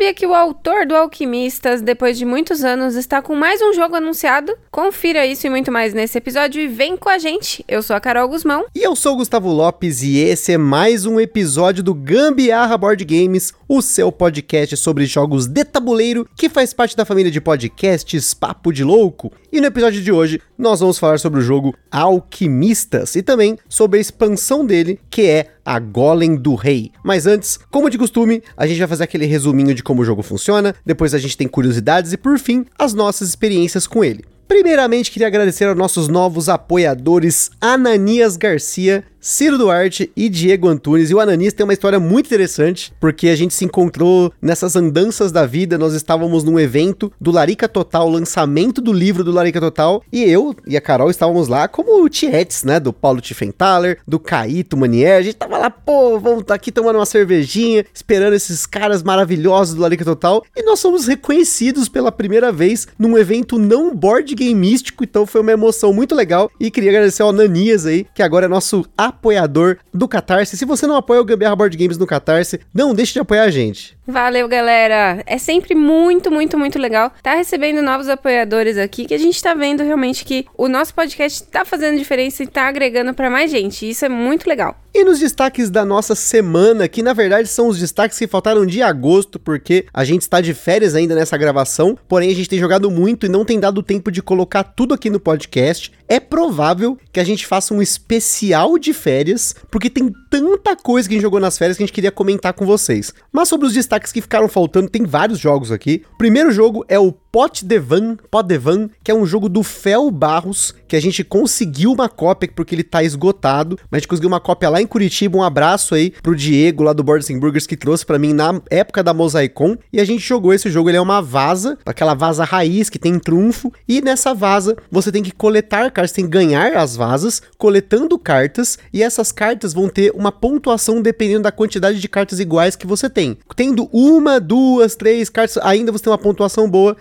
Sabia que o autor do Alquimistas, depois de muitos anos, está com mais um jogo anunciado? Confira isso e muito mais nesse episódio e vem com a gente. Eu sou a Carol Guzmão. E eu sou o Gustavo Lopes e esse é mais um episódio do Gambiarra Board Games, o seu podcast sobre jogos de tabuleiro que faz parte da família de podcasts Papo de Louco. E no episódio de hoje nós vamos falar sobre o jogo Alquimistas e também sobre a expansão dele, que é a Golem do Rei. Mas antes, como de costume, a gente vai fazer aquele resuminho de como o jogo funciona, depois a gente tem curiosidades e por fim, as nossas experiências com ele. Primeiramente, queria agradecer aos nossos novos apoiadores Ananias Garcia, Ciro Duarte e Diego Antunes. E o Ananis tem uma história muito interessante, porque a gente se encontrou nessas andanças da vida. Nós estávamos num evento do Larica Total, lançamento do livro do Larica Total, e eu e a Carol estávamos lá como tietes, né? Do Paulo Tiffenthaler, do Caíto Manier. A gente tava lá, pô, vamos tá aqui tomando uma cervejinha, esperando esses caras maravilhosos do Larica Total. E nós somos reconhecidos pela primeira vez num evento não board game místico, então foi uma emoção muito legal. E queria agradecer ao Ananias aí, que agora é nosso apoiador do Catarse. Se você não apoia o Gambiarra Board Games no Catarse, não deixe de apoiar a gente. Valeu, galera! É sempre muito, muito, muito legal tá recebendo novos apoiadores aqui, que a gente tá vendo realmente que o nosso podcast tá fazendo diferença e tá agregando para mais gente. Isso é muito legal. E nos destaques da nossa semana, que na verdade são os destaques que faltaram de agosto, porque a gente está de férias ainda nessa gravação, porém a gente tem jogado muito e não tem dado tempo de colocar tudo aqui no podcast. É provável que a gente faça um especial de férias, porque tem tanta coisa que a gente jogou nas férias que a gente queria comentar com vocês. Mas sobre os destaques que ficaram faltando, tem vários jogos aqui. O primeiro jogo é o Pot Devan, Pot Devan, que é um jogo do Fel Barros, que a gente conseguiu uma cópia porque ele tá esgotado, mas a gente conseguiu uma cópia lá em Curitiba. Um abraço aí pro Diego lá do Boards Burgers que trouxe para mim na época da Mosaicon. E a gente jogou esse jogo, ele é uma vaza, aquela vaza raiz que tem trunfo, e nessa vaza você tem que coletar cartas, tem que ganhar as vazas coletando cartas, e essas cartas vão ter uma pontuação dependendo da quantidade de cartas iguais que você tem. Tendo uma, duas, três cartas, ainda você tem uma pontuação boa.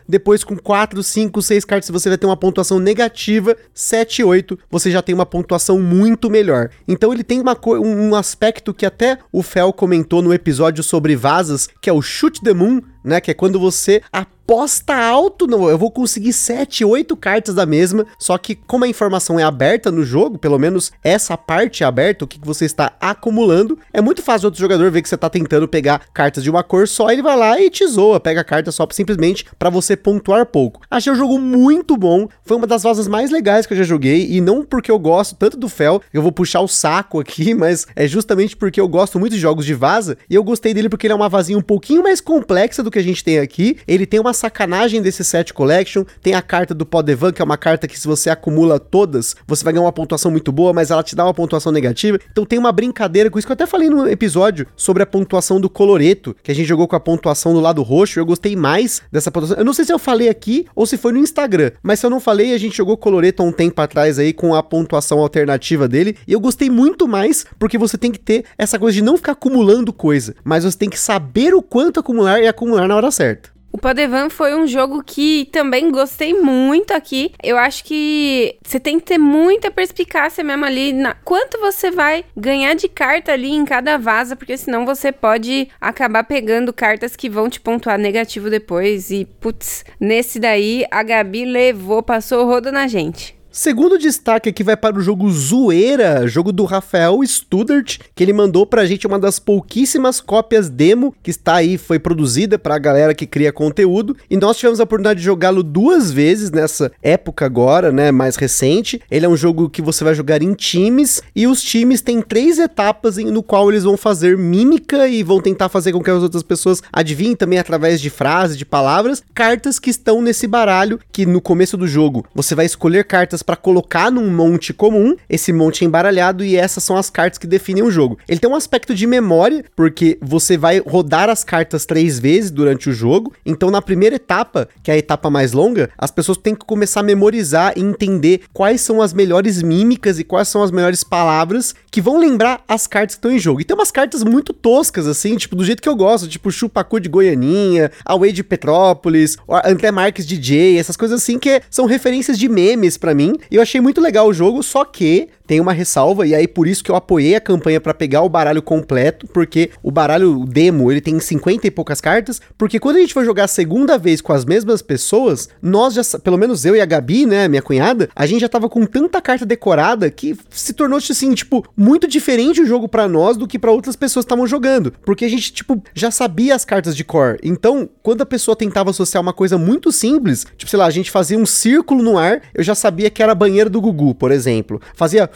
Com 4, 5, 6 cartas, você vai ter uma pontuação negativa. 7 8, você já tem uma pontuação muito melhor. Então, ele tem uma um aspecto que até o Fel comentou no episódio sobre vasas, que é o Shoot the Moon, né? Que é quando você aposta alto, não, eu vou conseguir 7, 8 cartas da mesma, só que como a informação é aberta no jogo, pelo menos essa parte é aberta, o que você está acumulando, é muito fácil outro jogador ver que você está tentando pegar cartas de uma cor só, ele vai lá e te zoa, pega a carta só simplesmente para você pontuar pouco. Achei o jogo muito bom, foi uma das vozes mais legais que eu já joguei, e não porque eu gosto tanto do Fel, eu vou puxar o saco aqui, mas é justamente porque eu gosto muito de jogos de vaza, e eu gostei dele porque ele é uma vazinha um pouquinho mais complexa do que a gente tem aqui, ele tem uma sacanagem desse set collection. Tem a carta do Podevan, que é uma carta que se você acumula todas, você vai ganhar uma pontuação muito boa, mas ela te dá uma pontuação negativa. Então tem uma brincadeira com isso que eu até falei no episódio sobre a pontuação do coloreto, que a gente jogou com a pontuação do lado roxo. Eu gostei mais dessa pontuação. Eu não sei se eu falei aqui ou se foi no Instagram, mas se eu não falei, a gente jogou coloreto há um tempo atrás aí com a pontuação alternativa dele. E eu gostei muito mais porque você tem que ter essa coisa de não ficar acumulando coisa, mas você tem que saber o quanto acumular e acumular na hora certa. O Padevan foi um jogo que também gostei muito aqui. Eu acho que você tem que ter muita perspicácia mesmo ali na quanto você vai ganhar de carta ali em cada vaza, porque senão você pode acabar pegando cartas que vão te pontuar negativo depois. E putz, nesse daí a Gabi levou, passou o rodo na gente. Segundo destaque aqui vai para o jogo Zoeira, jogo do Rafael Studart, que ele mandou pra gente uma das pouquíssimas cópias demo que está aí, foi produzida para a galera que cria conteúdo, e nós tivemos a oportunidade de jogá-lo duas vezes nessa época agora, né, mais recente. Ele é um jogo que você vai jogar em times, e os times têm três etapas no qual eles vão fazer mímica e vão tentar fazer com que as outras pessoas adivinhem também através de frases, de palavras, cartas que estão nesse baralho, que no começo do jogo você vai escolher cartas cartas para colocar num monte comum, esse monte é embaralhado e essas são as cartas que definem o jogo. Ele tem um aspecto de memória, porque você vai rodar as cartas três vezes durante o jogo, então na primeira etapa, que é a etapa mais longa, as pessoas têm que começar a memorizar e entender quais são as melhores mímicas e quais são as melhores palavras que vão lembrar as cartas que estão em jogo. E tem umas cartas muito toscas, assim, tipo, do jeito que eu gosto, tipo Chupacu de Goianinha, Away de Petrópolis, André Marques DJ, essas coisas assim que são referências de memes para mim. E eu achei muito legal o jogo, só que tem uma ressalva, e aí por isso que eu apoiei a campanha para pegar o baralho completo, porque o baralho demo ele tem 50 e poucas cartas, porque quando a gente for jogar a segunda vez com as mesmas pessoas, nós já, pelo menos eu e a Gabi, né, minha cunhada, a gente já tava com tanta carta decorada que se tornou assim, tipo, muito diferente o jogo para nós do que para outras pessoas que estavam jogando, porque a gente, tipo, já sabia as cartas de core. Então, quando a pessoa tentava associar uma coisa muito simples, tipo, sei lá, a gente fazia um círculo no ar, eu já sabia que era banheiro do Gugu, por exemplo. Fazia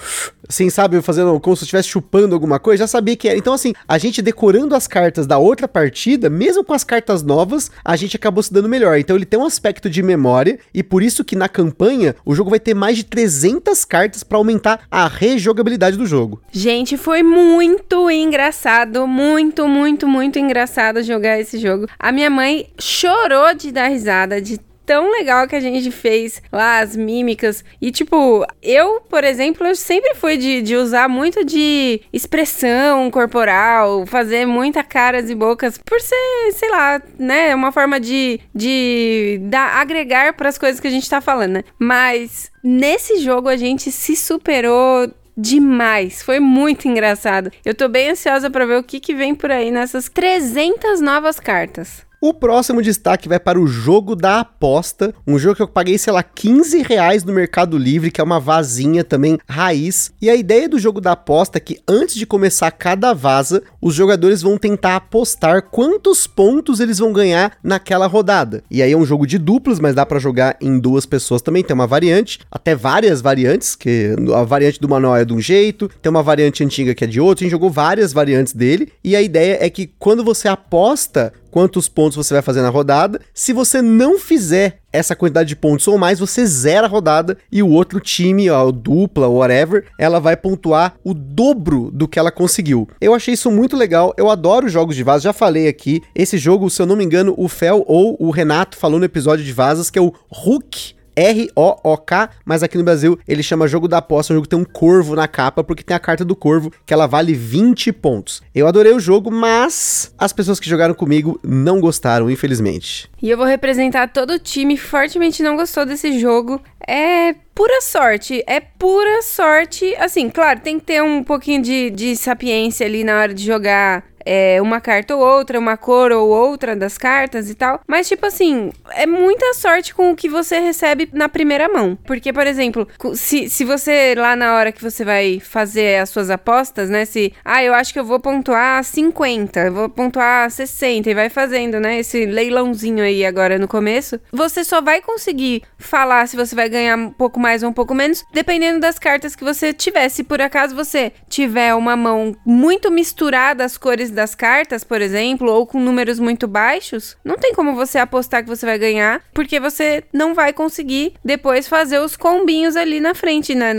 assim, sabe, fazendo como se estivesse chupando alguma coisa, já sabia que era. Então, assim, a gente decorando as cartas da outra partida, mesmo com as cartas novas, a gente acabou se dando melhor. Então, ele tem um aspecto de memória, e por isso que na campanha o jogo vai ter mais de 300 cartas para aumentar a rejogabilidade do jogo. Gente, foi muito engraçado, muito, muito, muito engraçado jogar esse jogo. A minha mãe chorou de dar risada, de tão legal que a gente fez lá, as mímicas. E, tipo, eu, por exemplo, eu sempre fui de, de usar muito de expressão corporal, fazer muita caras e bocas, por ser, sei lá, né, uma forma de, de dar, agregar para as coisas que a gente tá falando, né? Mas nesse jogo a gente se superou demais. Foi muito engraçado. Eu tô bem ansiosa para ver o que, que vem por aí nessas 300 novas cartas. O próximo destaque vai para o jogo da aposta, um jogo que eu paguei, sei lá, 15 reais no Mercado Livre, que é uma vazinha também raiz. E a ideia do jogo da aposta é que antes de começar cada vaza, os jogadores vão tentar apostar quantos pontos eles vão ganhar naquela rodada. E aí é um jogo de duplas, mas dá para jogar em duas pessoas também, tem uma variante, até várias variantes, que a variante do manual é de um jeito, tem uma variante antiga que é de outro, a gente jogou várias variantes dele, e a ideia é que quando você aposta quantos pontos você vai fazer na rodada. Se você não fizer essa quantidade de pontos ou mais, você zera a rodada e o outro time, ó, dupla, whatever, ela vai pontuar o dobro do que ela conseguiu. Eu achei isso muito legal, eu adoro jogos de vaza, já falei aqui. Esse jogo, se eu não me engano, o Fel ou o Renato falou no episódio de vazas que é o Hook R-O-O-K, mas aqui no Brasil ele chama Jogo da Aposta, um jogo que tem um corvo na capa, porque tem a carta do corvo, que ela vale 20 pontos. Eu adorei o jogo, mas as pessoas que jogaram comigo não gostaram, infelizmente. E eu vou representar todo o time, fortemente não gostou desse jogo. É pura sorte, é pura sorte. Assim, claro, tem que ter um pouquinho de, de sapiência ali na hora de jogar é, uma carta ou outra, uma cor ou outra das cartas e tal. Mas, tipo assim, é muita sorte com o que você recebe na primeira mão. Porque, por exemplo, se, se você lá na hora que você vai fazer as suas apostas, né? Se, ah, eu acho que eu vou pontuar 50, eu vou pontuar 60 e vai fazendo, né? Esse leilãozinho aí agora no começo. Você só vai conseguir falar se você vai ganhar um pouco mais ou um pouco menos, dependendo das cartas que você tiver. Se por acaso você tiver uma mão muito misturada as cores das cartas, por exemplo, ou com números muito baixos, não tem como você apostar que você vai ganhar, porque você não vai conseguir depois fazer os combinhos ali na frente, né?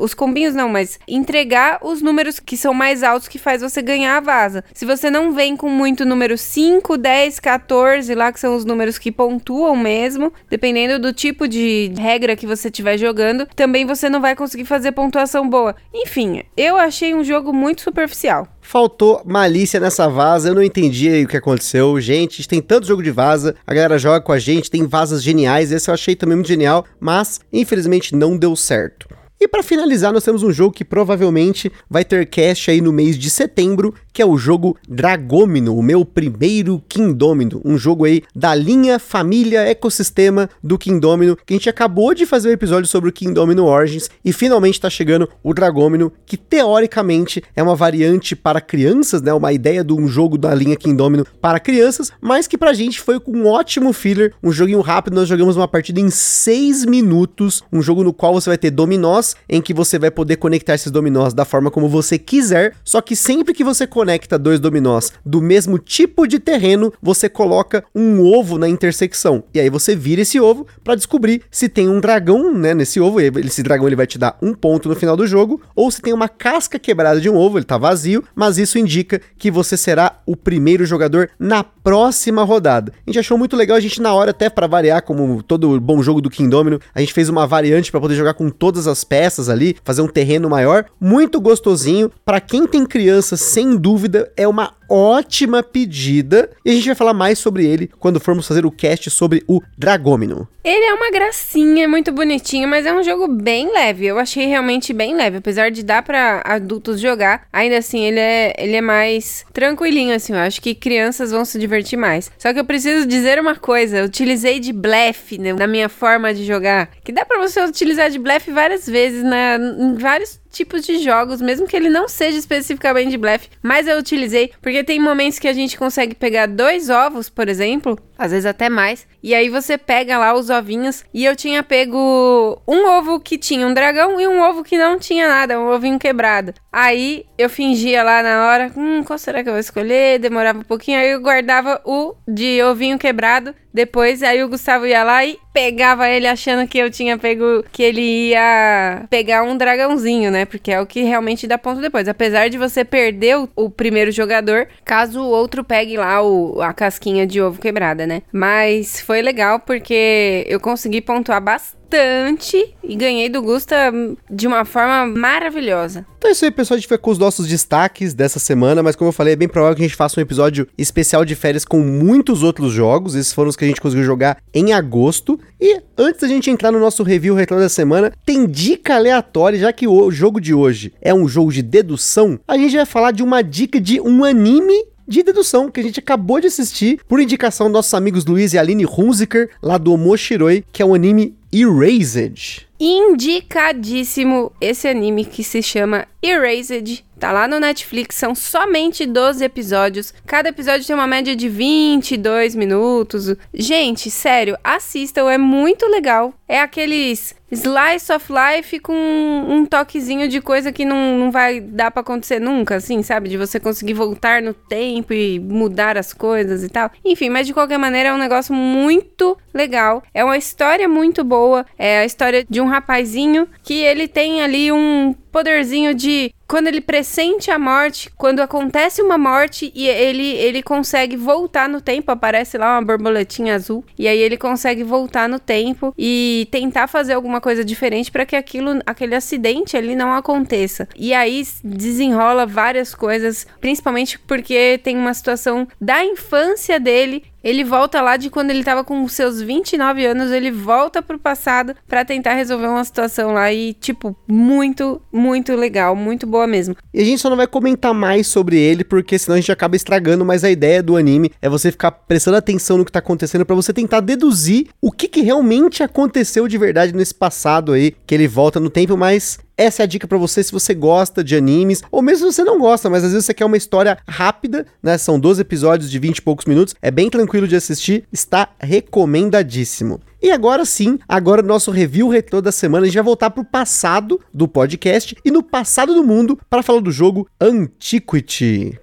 Os combinhos não, mas entregar os números que são mais altos que faz você ganhar a vaza. Se você não vem com muito número 5, 10, 14, lá que são os números que pontuam mesmo, dependendo do tipo de regra que você estiver jogando, também você não vai conseguir fazer pontuação boa. Enfim, eu achei um jogo muito superficial. Faltou malícia nessa vaza, eu não entendi o que aconteceu. Gente, tem tanto jogo de vaza, a galera joga com a gente, tem vazas geniais, esse eu achei também muito genial, mas infelizmente não deu certo. E para finalizar, nós temos um jogo que provavelmente vai ter cast aí no mês de setembro, que é o jogo Dragomino, o meu primeiro Kingdomino, um jogo aí da linha família ecossistema do Kingdomino, que a gente acabou de fazer um episódio sobre o Kingdomino Origins e finalmente está chegando o Dragomino, que teoricamente é uma variante para crianças, né, uma ideia de um jogo da linha Kingdomino para crianças, mas que pra gente foi um ótimo filler, um joguinho rápido, nós jogamos uma partida em 6 minutos, um jogo no qual você vai ter dominós em que você vai poder conectar esses dominós da forma como você quiser, só que sempre que você conecta dois dominós do mesmo tipo de terreno, você coloca um ovo na intersecção. E aí você vira esse ovo para descobrir se tem um dragão, né, nesse ovo, esse dragão ele vai te dar um ponto no final do jogo, ou se tem uma casca quebrada de um ovo, ele tá vazio, mas isso indica que você será o primeiro jogador na próxima rodada. A gente achou muito legal, a gente na hora até para variar, como todo bom jogo do Kingdomino, a gente fez uma variante para poder jogar com todas as peças ali, fazer um terreno maior, muito gostosinho. Para quem tem criança, sem dúvida, é uma ótima pedida. E a gente vai falar mais sobre ele quando formos fazer o cast sobre o Dragômino. Ele é uma gracinha, muito bonitinho, mas é um jogo bem leve. Eu achei realmente bem leve, apesar de dar para adultos jogar. Ainda assim, ele é, ele é mais tranquilinho assim. Eu acho que crianças vão se divertir mais. Só que eu preciso dizer uma coisa, eu utilizei de blefe né, na minha forma de jogar, que dá para você utilizar de blefe várias vezes na em vários tipos de jogos, mesmo que ele não seja especificamente de blefe, mas eu utilizei porque tem momentos que a gente consegue pegar dois ovos, por exemplo, às vezes até mais, e aí você pega lá os ovinhos e eu tinha pego um ovo que tinha um dragão e um ovo que não tinha nada, um ovinho quebrado. Aí eu fingia lá na hora, hum, qual será que eu vou escolher? Demorava um pouquinho, aí eu guardava o de ovinho quebrado. Depois, aí o Gustavo ia lá e pegava ele achando que eu tinha pego, que ele ia pegar um dragãozinho, né? Porque é o que realmente dá ponto depois. Apesar de você perder o, o primeiro jogador, caso o outro pegue lá o, a casquinha de ovo quebrada, né? Mas foi legal porque eu consegui pontuar bastante bastante e ganhei do Gusta de uma forma maravilhosa. Então é isso aí, pessoal. A gente foi com os nossos destaques dessa semana, mas como eu falei, é bem provável que a gente faça um episódio especial de férias com muitos outros jogos. Esses foram os que a gente conseguiu jogar em agosto. E antes da gente entrar no nosso review retro da semana, tem dica aleatória, já que o jogo de hoje é um jogo de dedução, a gente vai falar de uma dica de um anime de dedução que a gente acabou de assistir por indicação dos nossos amigos Luiz e Aline Hunziker, lá do Omoshiroi, que é um anime Erased. Indicadíssimo esse anime que se chama Erased. Tá lá no Netflix, são somente 12 episódios. Cada episódio tem uma média de 22 minutos. Gente, sério, assistam, é muito legal. É aqueles slice of life com um toquezinho de coisa que não, não vai dar para acontecer nunca, assim, sabe? De você conseguir voltar no tempo e mudar as coisas e tal. Enfim, mas de qualquer maneira é um negócio muito legal. É uma história muito boa. É a história de um rapazinho que ele tem ali um poderzinho de quando ele pressente a morte, quando acontece uma morte e ele ele consegue voltar no tempo, aparece lá uma borboletinha azul e aí ele consegue voltar no tempo e tentar fazer alguma coisa diferente para que aquilo aquele acidente ali não aconteça. E aí desenrola várias coisas, principalmente porque tem uma situação da infância dele ele volta lá de quando ele tava com seus 29 anos, ele volta pro passado para tentar resolver uma situação lá e, tipo, muito, muito legal, muito boa mesmo. E a gente só não vai comentar mais sobre ele, porque senão a gente acaba estragando, mas a ideia do anime é você ficar prestando atenção no que tá acontecendo para você tentar deduzir o que, que realmente aconteceu de verdade nesse passado aí, que ele volta no tempo, mas essa é a dica para você se você gosta de animes, ou mesmo se você não gosta, mas às vezes você quer uma história rápida, né? São 12 episódios de 20 e poucos minutos, é bem tranquilo de assistir, está recomendadíssimo. E agora sim, agora nosso review retrô da semana, a gente vai voltar pro passado do podcast e no passado do mundo para falar do jogo Antiquity.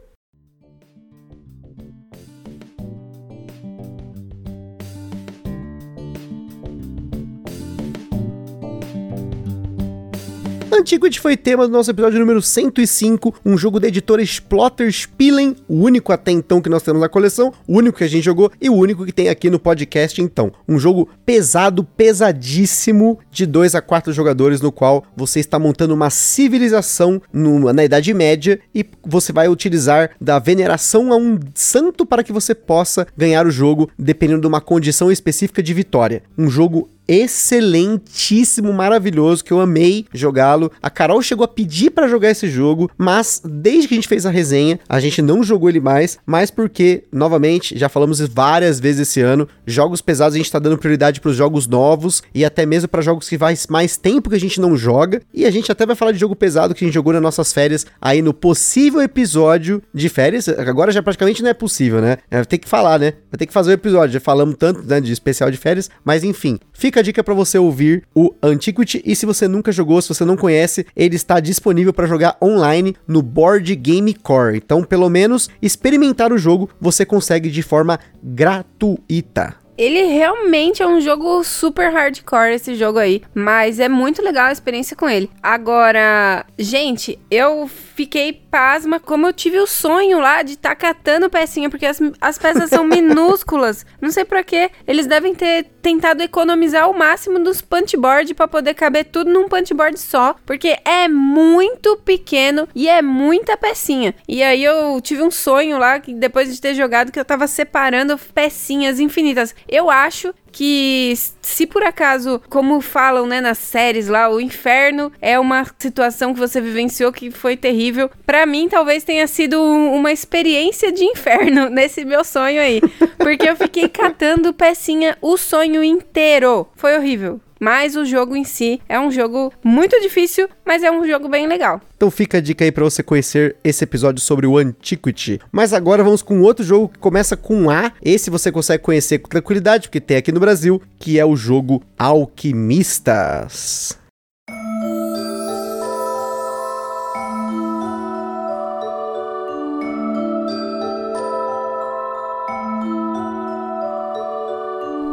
Antiquity foi tema do nosso episódio número 105, um jogo da editora Splotter Spielen, o único até então que nós temos na coleção, o único que a gente jogou e o único que tem aqui no podcast então. Um jogo pesado, pesadíssimo, de 2 a 4 jogadores, no qual você está montando uma civilização na Idade Média e você vai utilizar da veneração a um santo para que você possa ganhar o jogo, dependendo de uma condição específica de vitória. Um jogo excelentíssimo, maravilhoso, que eu amei jogá-lo. A Carol chegou a pedir para jogar esse jogo, mas desde que a gente fez a resenha, a gente não jogou ele mais, mas porque, novamente, já falamos várias vezes esse ano, jogos pesados a gente tá dando prioridade para os jogos novos e até mesmo para jogos que faz mais tempo que a gente não joga. E a gente até vai falar de jogo pesado que a gente jogou nas nossas férias aí no possível episódio de férias. Agora já praticamente não é possível, né? É, tem que falar, né? Vai ter que fazer o episódio. Já falamos tanto né, de especial de férias, mas enfim, fica fica a dica para você ouvir o Antiquity e se você nunca jogou, se você não conhece, ele está disponível para jogar online no Board Game Core. Então, pelo menos experimentar o jogo você consegue de forma gratuita. Ele realmente é um jogo super hardcore, esse jogo aí. Mas é muito legal a experiência com ele. Agora, gente, eu fiquei pasma como eu tive o sonho lá de estar tá catando pecinha, porque as, as peças são minúsculas. Não sei pra quê. Eles devem ter tentado economizar o máximo dos punchboard para poder caber tudo num punchboard só, porque é muito pequeno e é muita pecinha. E aí eu tive um sonho lá que depois de ter jogado que eu tava separando pecinhas infinitas. Eu acho que se por acaso, como falam, né, nas séries lá, o inferno é uma situação que você vivenciou que foi terrível. Para mim, talvez tenha sido uma experiência de inferno nesse meu sonho aí, porque eu fiquei catando pecinha o sonho inteiro. Foi horrível. Mas o jogo em si é um jogo muito difícil, mas é um jogo bem legal. Então fica a dica aí para você conhecer esse episódio sobre o Antiquity. Mas agora vamos com outro jogo que começa com A. Esse você consegue conhecer com tranquilidade, porque tem aqui no Brasil, que é o jogo Alquimistas.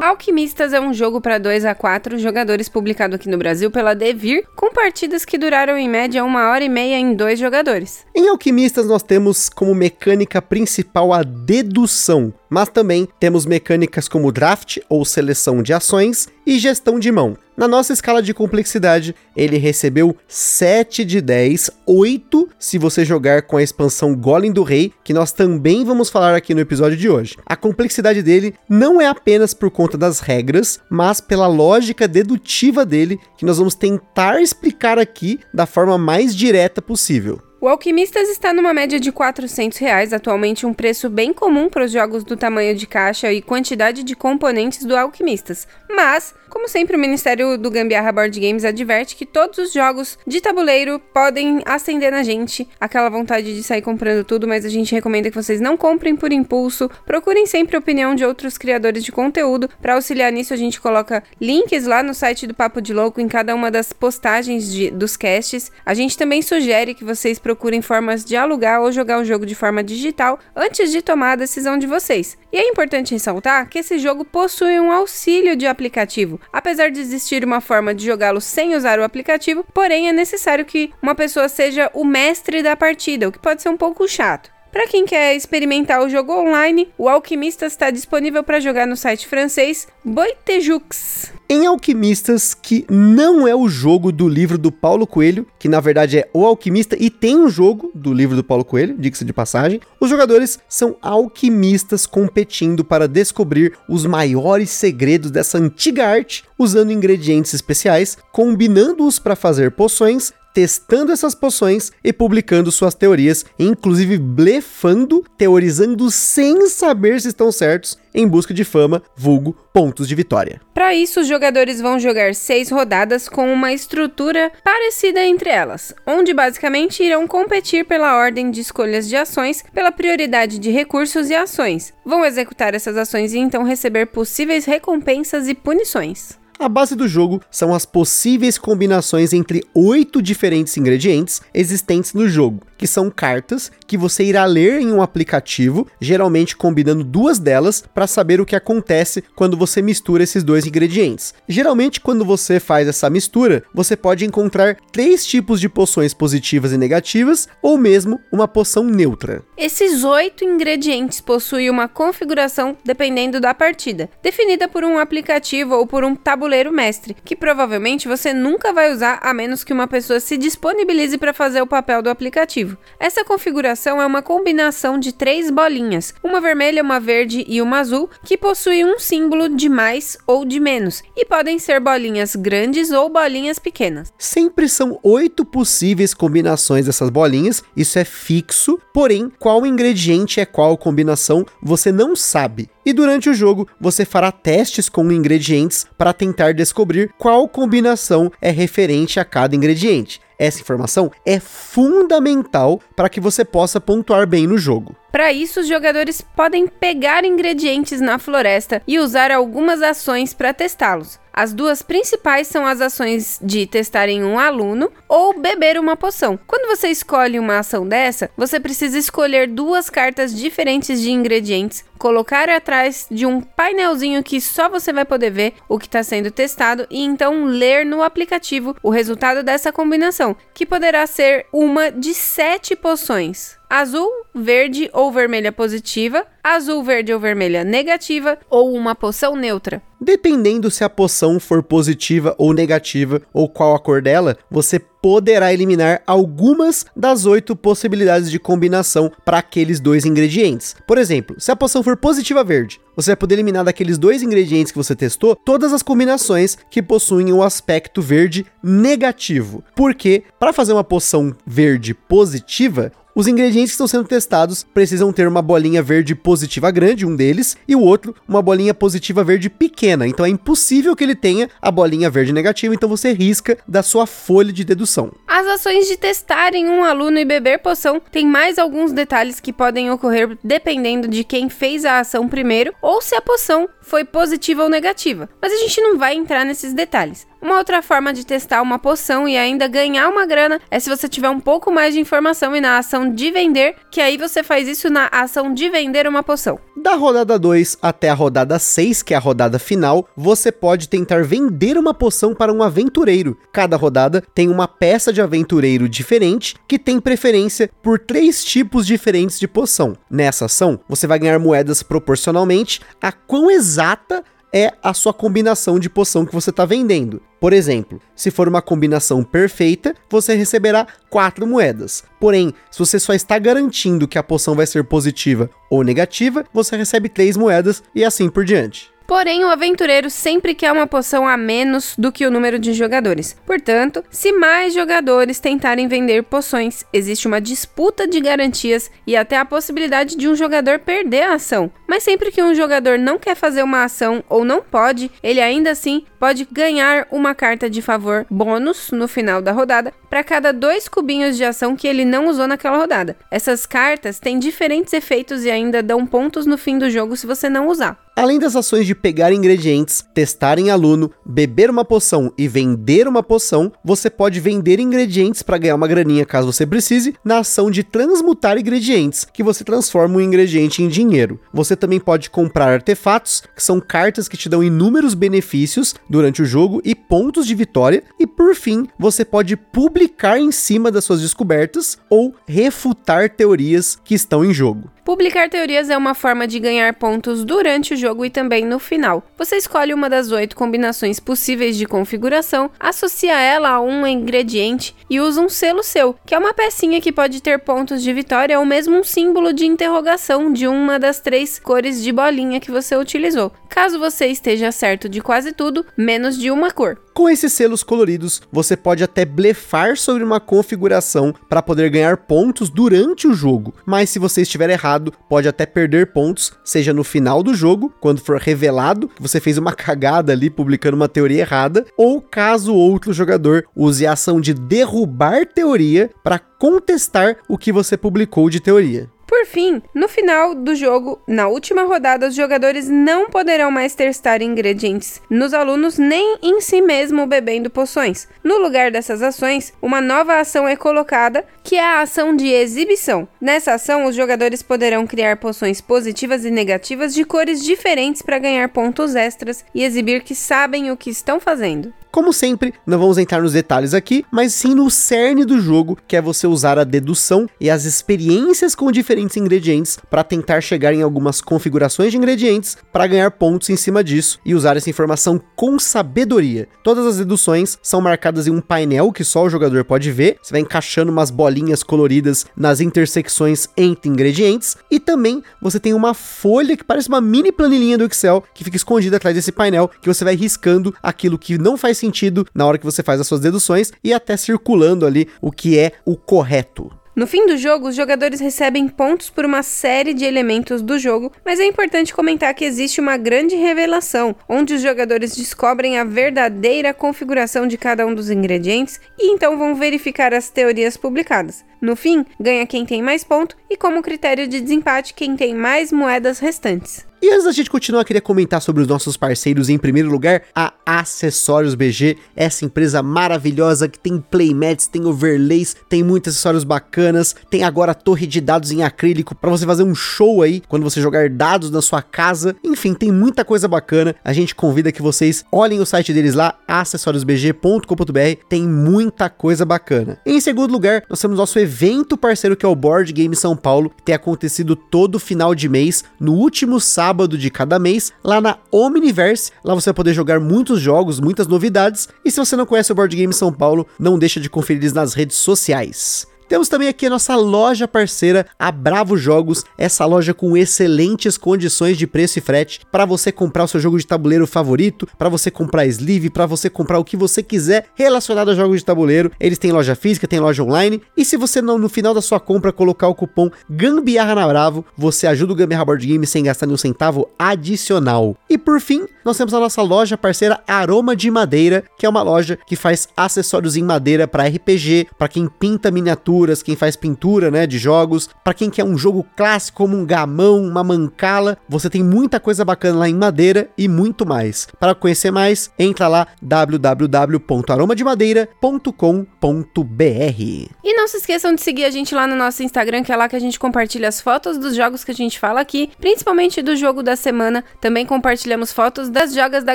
Alquimistas é um jogo para 2 a 4 jogadores publicado aqui no Brasil pela Devir, com partidas que duraram em média uma hora e meia em dois jogadores. Em Alquimistas nós temos como mecânica principal a dedução, mas também temos mecânicas como draft ou seleção de ações e gestão de mão. Na nossa escala de complexidade, ele recebeu 7 de 10, 8 se você jogar com a expansão Golem do Rei, que nós também vamos falar aqui no episódio de hoje. A complexidade dele não é apenas por conta das regras, mas pela lógica dedutiva dele, que nós vamos tentar explicar aqui da forma mais direta possível. O Alquimistas está numa média de 400 reais, atualmente um preço bem comum para os jogos do tamanho de caixa e quantidade de componentes do Alquimistas. Mas, como sempre, o Ministério do Gambiarra Board Games adverte que todos os jogos de tabuleiro podem acender na gente aquela vontade de sair comprando tudo, mas a gente recomenda que vocês não comprem por impulso. Procurem sempre a opinião de outros criadores de conteúdo. Para auxiliar nisso, a gente coloca links lá no site do Papo de Louco em cada uma das postagens de, dos casts. A gente também sugere que vocês procurem formas de alugar ou jogar o jogo de forma digital antes de tomar a decisão de vocês. E é importante ressaltar que esse jogo possui um auxílio de aplicativo. Apesar de existir uma forma de jogá-lo sem usar o aplicativo, porém é necessário que uma pessoa seja o mestre da partida, o que pode ser um pouco chato. Para quem quer experimentar o jogo online, o Alquimista está disponível para jogar no site francês Boitejux. Em Alquimistas, que não é o jogo do livro do Paulo Coelho, que na verdade é O Alquimista e tem um jogo do livro do Paulo Coelho, diga-se de passagem, os jogadores são alquimistas competindo para descobrir os maiores segredos dessa antiga arte usando ingredientes especiais, combinando-os para fazer poções testando essas poções e publicando suas teorias, inclusive blefando, teorizando sem saber se estão certos, em busca de fama, vulgo pontos de vitória. Para isso, os jogadores vão jogar seis rodadas com uma estrutura parecida entre elas, onde basicamente irão competir pela ordem de escolhas de ações, pela prioridade de recursos e ações. Vão executar essas ações e então receber possíveis recompensas e punições. A base do jogo são as possíveis combinações entre oito diferentes ingredientes existentes no jogo, que são cartas que você irá ler em um aplicativo, geralmente combinando duas delas para saber o que acontece quando você mistura esses dois ingredientes. Geralmente, quando você faz essa mistura, você pode encontrar três tipos de poções positivas e negativas, ou mesmo uma poção neutra. Esses oito ingredientes possuem uma configuração dependendo da partida, definida por um aplicativo ou por um tabuleiro mestre, que provavelmente você nunca vai usar a menos que uma pessoa se disponibilize para fazer o papel do aplicativo. Essa configuração é uma combinação de três bolinhas, uma vermelha, uma verde e uma azul, que possuem um símbolo de mais ou de menos, e podem ser bolinhas grandes ou bolinhas pequenas. Sempre são oito possíveis combinações dessas bolinhas, isso é fixo, porém, qual ingrediente é qual combinação você não sabe. E durante o jogo, você fará testes com ingredientes para tentar descobrir qual combinação é referente a cada ingrediente. Essa informação é fundamental para que você possa pontuar bem no jogo. Para isso, os jogadores podem pegar ingredientes na floresta e usar algumas ações para testá-los. As duas principais são as ações de testar em um aluno ou beber uma poção. Quando você escolhe uma ação dessa, você precisa escolher duas cartas diferentes de ingredientes, colocar atrás de um painelzinho que só você vai poder ver o que está sendo testado e então ler no aplicativo o resultado dessa combinação, que poderá ser uma de sete poções azul, verde ou vermelha positiva, azul, verde ou vermelha negativa ou uma poção neutra. Dependendo se a poção for positiva ou negativa ou qual a cor dela, você poderá eliminar algumas das oito possibilidades de combinação para aqueles dois ingredientes. Por exemplo, se a poção for positiva verde, você vai poder eliminar daqueles dois ingredientes que você testou todas as combinações que possuem o um aspecto verde negativo. Porque para fazer uma poção verde positiva, os ingredientes que estão sendo testados precisam ter uma bolinha verde positiva grande, um deles, e o outro uma bolinha positiva verde pequena. Então é impossível que ele tenha a bolinha verde negativa, então você risca da sua folha de dedução. As ações de testar em um aluno e beber poção têm mais alguns detalhes que podem ocorrer dependendo de quem fez a ação primeiro ou se a poção foi positiva ou negativa. Mas a gente não vai entrar nesses detalhes. Uma outra forma de testar uma poção e ainda ganhar uma grana é se você tiver um pouco mais de informação e na ação de vender, que aí você faz isso na ação de vender uma poção. Da rodada 2 até a rodada 6, que é a rodada final, você pode tentar vender uma poção para um aventureiro. Cada rodada tem uma peça de aventureiro diferente que tem preferência por três tipos diferentes de poção. Nessa ação, você vai ganhar moedas proporcionalmente a quão exata é a sua combinação de poção que você está vendendo. Por exemplo, se for uma combinação perfeita, você receberá 4 moedas. Porém, se você só está garantindo que a poção vai ser positiva ou negativa, você recebe 3 moedas e assim por diante. Porém, o aventureiro sempre quer uma poção a menos do que o número de jogadores. Portanto, se mais jogadores tentarem vender poções, existe uma disputa de garantias e até a possibilidade de um jogador perder a ação. Mas sempre que um jogador não quer fazer uma ação ou não pode, ele ainda assim pode ganhar uma carta de favor bônus no final da rodada para cada dois cubinhos de ação que ele não usou naquela rodada. Essas cartas têm diferentes efeitos e ainda dão pontos no fim do jogo se você não usar. Além das ações de pegar ingredientes, testar em aluno, beber uma poção e vender uma poção, você pode vender ingredientes para ganhar uma graninha caso você precise, na ação de transmutar ingredientes, que você transforma um ingrediente em dinheiro. Você também pode comprar artefatos, que são cartas que te dão inúmeros benefícios durante o jogo e pontos de vitória, e por fim, você pode publicar em cima das suas descobertas ou refutar teorias que estão em jogo. Publicar teorias é uma forma de ganhar pontos durante o jogo e também no final. Você escolhe uma das oito combinações possíveis de configuração, associa ela a um ingrediente e usa um selo seu, que é uma pecinha que pode ter pontos de vitória ou mesmo um símbolo de interrogação de uma das três cores de bolinha que você utilizou. Caso você esteja certo de quase tudo, menos de uma cor. Com esses selos coloridos, você pode até blefar sobre uma configuração para poder ganhar pontos durante o jogo, mas se você estiver errado, pode até perder pontos, seja no final do jogo, quando for revelado que você fez uma cagada ali publicando uma teoria errada, ou caso outro jogador use a ação de derrubar teoria para contestar o que você publicou de teoria. Por fim, no final do jogo, na última rodada, os jogadores não poderão mais testar ingredientes nos alunos nem em si mesmo bebendo poções. No lugar dessas ações, uma nova ação é colocada, que é a ação de exibição. Nessa ação, os jogadores poderão criar poções positivas e negativas de cores diferentes para ganhar pontos extras e exibir que sabem o que estão fazendo. Como sempre, não vamos entrar nos detalhes aqui, mas sim no cerne do jogo, que é você usar a dedução e as experiências com diferentes ingredientes para tentar chegar em algumas configurações de ingredientes para ganhar pontos em cima disso e usar essa informação com sabedoria. Todas as deduções são marcadas em um painel que só o jogador pode ver. Você vai encaixando umas bolinhas coloridas nas intersecções entre ingredientes e também você tem uma folha que parece uma mini planilhinha do Excel que fica escondida atrás desse painel que você vai riscando aquilo que não faz sentido na hora que você faz as suas deduções e até circulando ali o que é o correto. No fim do jogo, os jogadores recebem pontos por uma série de elementos do jogo, mas é importante comentar que existe uma grande revelação, onde os jogadores descobrem a verdadeira configuração de cada um dos ingredientes e então vão verificar as teorias publicadas. No fim, ganha quem tem mais ponto e como critério de desempate quem tem mais moedas restantes. E antes da gente continuar, queria comentar sobre os nossos parceiros. Em primeiro lugar, a Acessórios BG, essa empresa maravilhosa que tem playmats, tem overlays, tem muitos acessórios bacanas, tem agora torre de dados em acrílico para você fazer um show aí quando você jogar dados na sua casa. Enfim, tem muita coisa bacana. A gente convida que vocês olhem o site deles lá, acessoriosbg.com.br, tem muita coisa bacana. Em segundo lugar, nós temos nosso evento parceiro que é o Board Game São Paulo, que tem acontecido todo final de mês, no último sábado sábado de cada mês, lá na Omniverse. Lá você vai poder jogar muitos jogos, muitas novidades. E se você não conhece o Board Game São Paulo, não deixa de conferir eles nas redes sociais. Temos também aqui a nossa loja parceira, a Bravo Jogos, essa loja com excelentes condições de preço e frete para você comprar o seu jogo de tabuleiro favorito, para você comprar sleeve, para você comprar o que você quiser relacionado a jogos de tabuleiro. Eles têm loja física, tem loja online, e se você não no final da sua compra colocar o cupom Gambiarra na Bravo, você ajuda o Gambiarra Board Game sem gastar nenhum centavo adicional. E por fim, nós temos a nossa loja parceira Aroma de Madeira, que é uma loja que faz acessórios em madeira para RPG, para quem pinta miniatura quem faz pintura, né, de jogos. Para quem quer um jogo clássico como um gamão, uma mancala, você tem muita coisa bacana lá em madeira e muito mais. Para conhecer mais, entra lá www.aromademadeira.com.br. E não se esqueçam de seguir a gente lá no nosso Instagram, que é lá que a gente compartilha as fotos dos jogos que a gente fala aqui, principalmente do jogo da semana. Também compartilhamos fotos das jogas da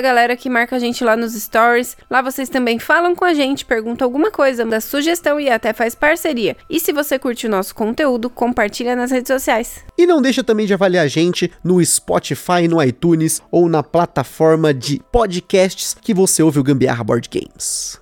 galera que marca a gente lá nos stories. Lá vocês também falam com a gente, perguntam alguma coisa, da sugestão e até faz parceria. E se você curte o nosso conteúdo, compartilha nas redes sociais. E não deixa também de avaliar a gente no Spotify, no iTunes ou na plataforma de podcasts que você ouve o Gambiarra Board Games.